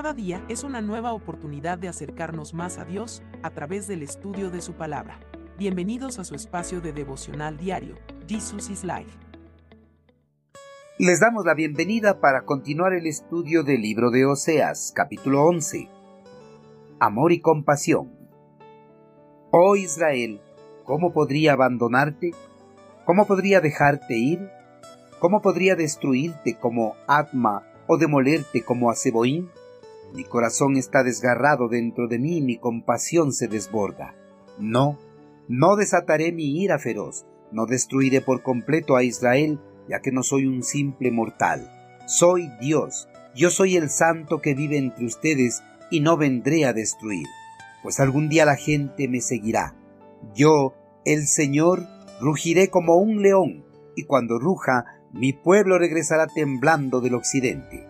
Cada día es una nueva oportunidad de acercarnos más a Dios a través del estudio de su palabra. Bienvenidos a su espacio de devocional diario, Jesus is Life. Les damos la bienvenida para continuar el estudio del libro de Oseas, capítulo 11. Amor y compasión. Oh Israel, ¿cómo podría abandonarte? ¿Cómo podría dejarte ir? ¿Cómo podría destruirte como Atma o demolerte como a Mi corazón está desgarrado dentro de mí mi compasión se desborda. No, no desataré mi ira feroz, no destruiré por completo a Israel, ya que no soy un simple mortal. Soy Dios, yo soy el santo que vive entre ustedes y no vendré a destruir, pues algún día la gente me seguirá. Yo, el Señor, rugiré como un león, y cuando ruja, mi pueblo regresará temblando del occidente.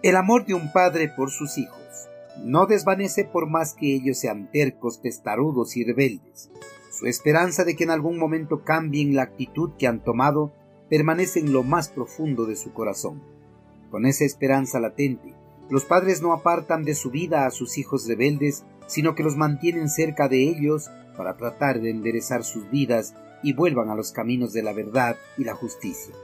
El amor de un padre por sus hijos no desvanece por más que ellos sean tercos, testarudos y rebeldes. Su esperanza de que en algún momento cambien la actitud que han tomado permanece en lo más profundo de su corazón. Con esa esperanza latente, los padres no apartan de su vida a sus hijos rebeldes, sino que los mantienen cerca de ellos para tratar de enderezar sus vidas y vuelvan a los caminos de la verdad y la justicia.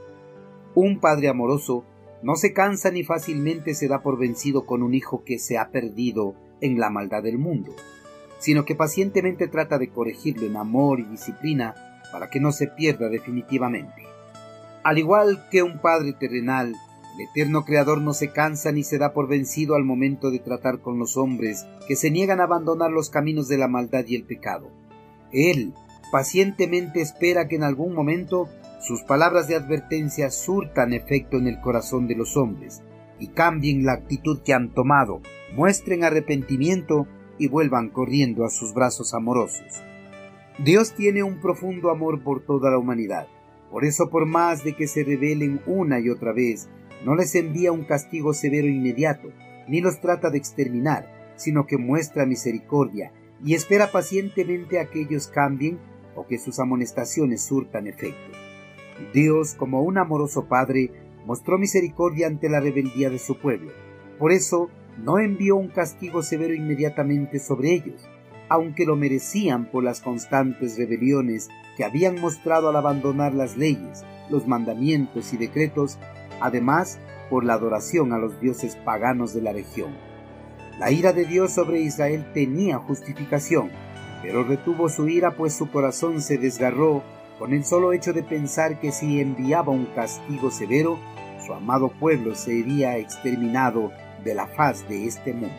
Un padre amoroso no se cansa ni fácilmente se da por vencido con un hijo que se ha perdido en la maldad del mundo, sino que pacientemente trata de corregirlo en amor y disciplina para que no se pierda definitivamente. Al igual que un padre terrenal, el eterno Creador no se cansa ni se da por vencido al momento de tratar con los hombres que se niegan a abandonar los caminos de la maldad y el pecado. Él pacientemente espera que en algún momento sus palabras de advertencia surtan efecto en el corazón de los hombres y cambien la actitud que han tomado, muestren arrepentimiento y vuelvan corriendo a sus brazos amorosos. Dios tiene un profundo amor por toda la humanidad. Por eso, por más de que se rebelen una y otra vez, no les envía un castigo severo inmediato, ni los trata de exterminar, sino que muestra misericordia y espera pacientemente a que ellos cambien o que sus amonestaciones surtan efecto. Dios, como un amoroso Padre, mostró misericordia ante la rebeldía de su pueblo. Por eso, no envió un castigo severo inmediatamente sobre ellos, aunque lo merecían por las constantes rebeliones que habían mostrado al abandonar las leyes, los mandamientos y decretos, además por la adoración a los dioses paganos de la región. La ira de Dios sobre Israel tenía justificación, pero retuvo su ira pues su corazón se desgarró con el solo hecho de pensar que si enviaba un castigo severo, su amado pueblo sería exterminado de la faz de este mundo.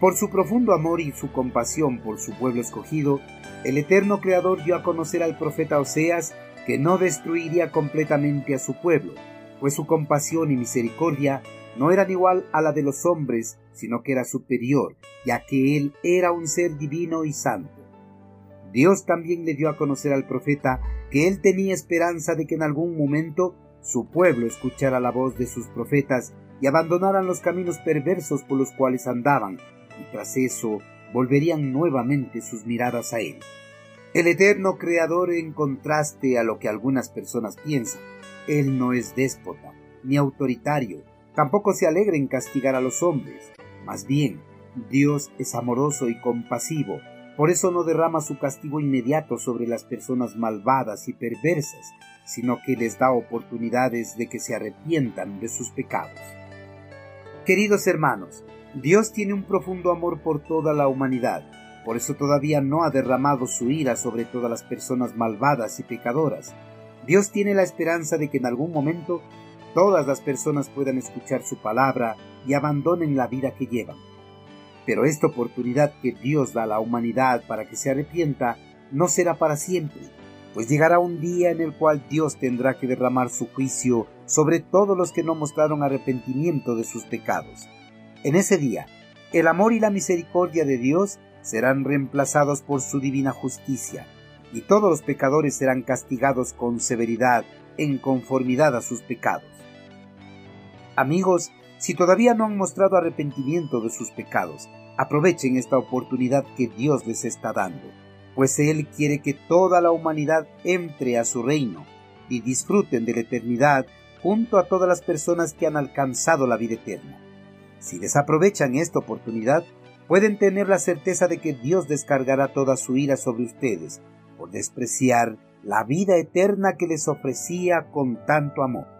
Por su profundo amor y su compasión por su pueblo escogido, el eterno Creador dio a conocer al profeta Oseas que no destruiría completamente a su pueblo, pues su compasión y misericordia no eran igual a la de los hombres, sino que era superior, ya que él era un ser divino y santo. Dios también le dio a conocer al profeta que él tenía esperanza de que en algún momento su pueblo escuchara la voz de sus profetas y abandonaran los caminos perversos por los cuales andaban, y tras eso volverían nuevamente sus miradas a él. El eterno Creador, en contraste a lo que algunas personas piensan, él no es déspota ni autoritario, tampoco se alegra en castigar a los hombres, más bien, Dios es amoroso y compasivo, por eso no derrama su castigo inmediato sobre las personas malvadas y perversas, sino que les da oportunidades de que se arrepientan de sus pecados. Queridos hermanos, Dios tiene un profundo amor por toda la humanidad, por eso todavía no ha derramado su ira sobre todas las personas malvadas y pecadoras. Dios tiene la esperanza de que en algún momento todas las personas puedan escuchar su palabra y abandonen la vida que llevan. Pero esta oportunidad que Dios da a la humanidad para que se arrepienta no será para siempre, pues llegará un día en el cual Dios tendrá que derramar su juicio sobre todos los que no mostraron arrepentimiento de sus pecados. En ese día, el amor y la misericordia de Dios serán reemplazados por su divina justicia, y todos los pecadores serán castigados con severidad en conformidad a sus pecados. Amigos, si todavía no han mostrado arrepentimiento de sus pecados, aprovechen esta oportunidad que Dios les está dando, pues Él quiere que toda la humanidad entre a su reino y disfruten de la eternidad junto a todas las personas que han alcanzado la vida eterna. Si desaprovechan esta oportunidad, pueden tener la certeza de que Dios descargará toda su ira sobre ustedes por despreciar la vida eterna que les ofrecía con tanto amor.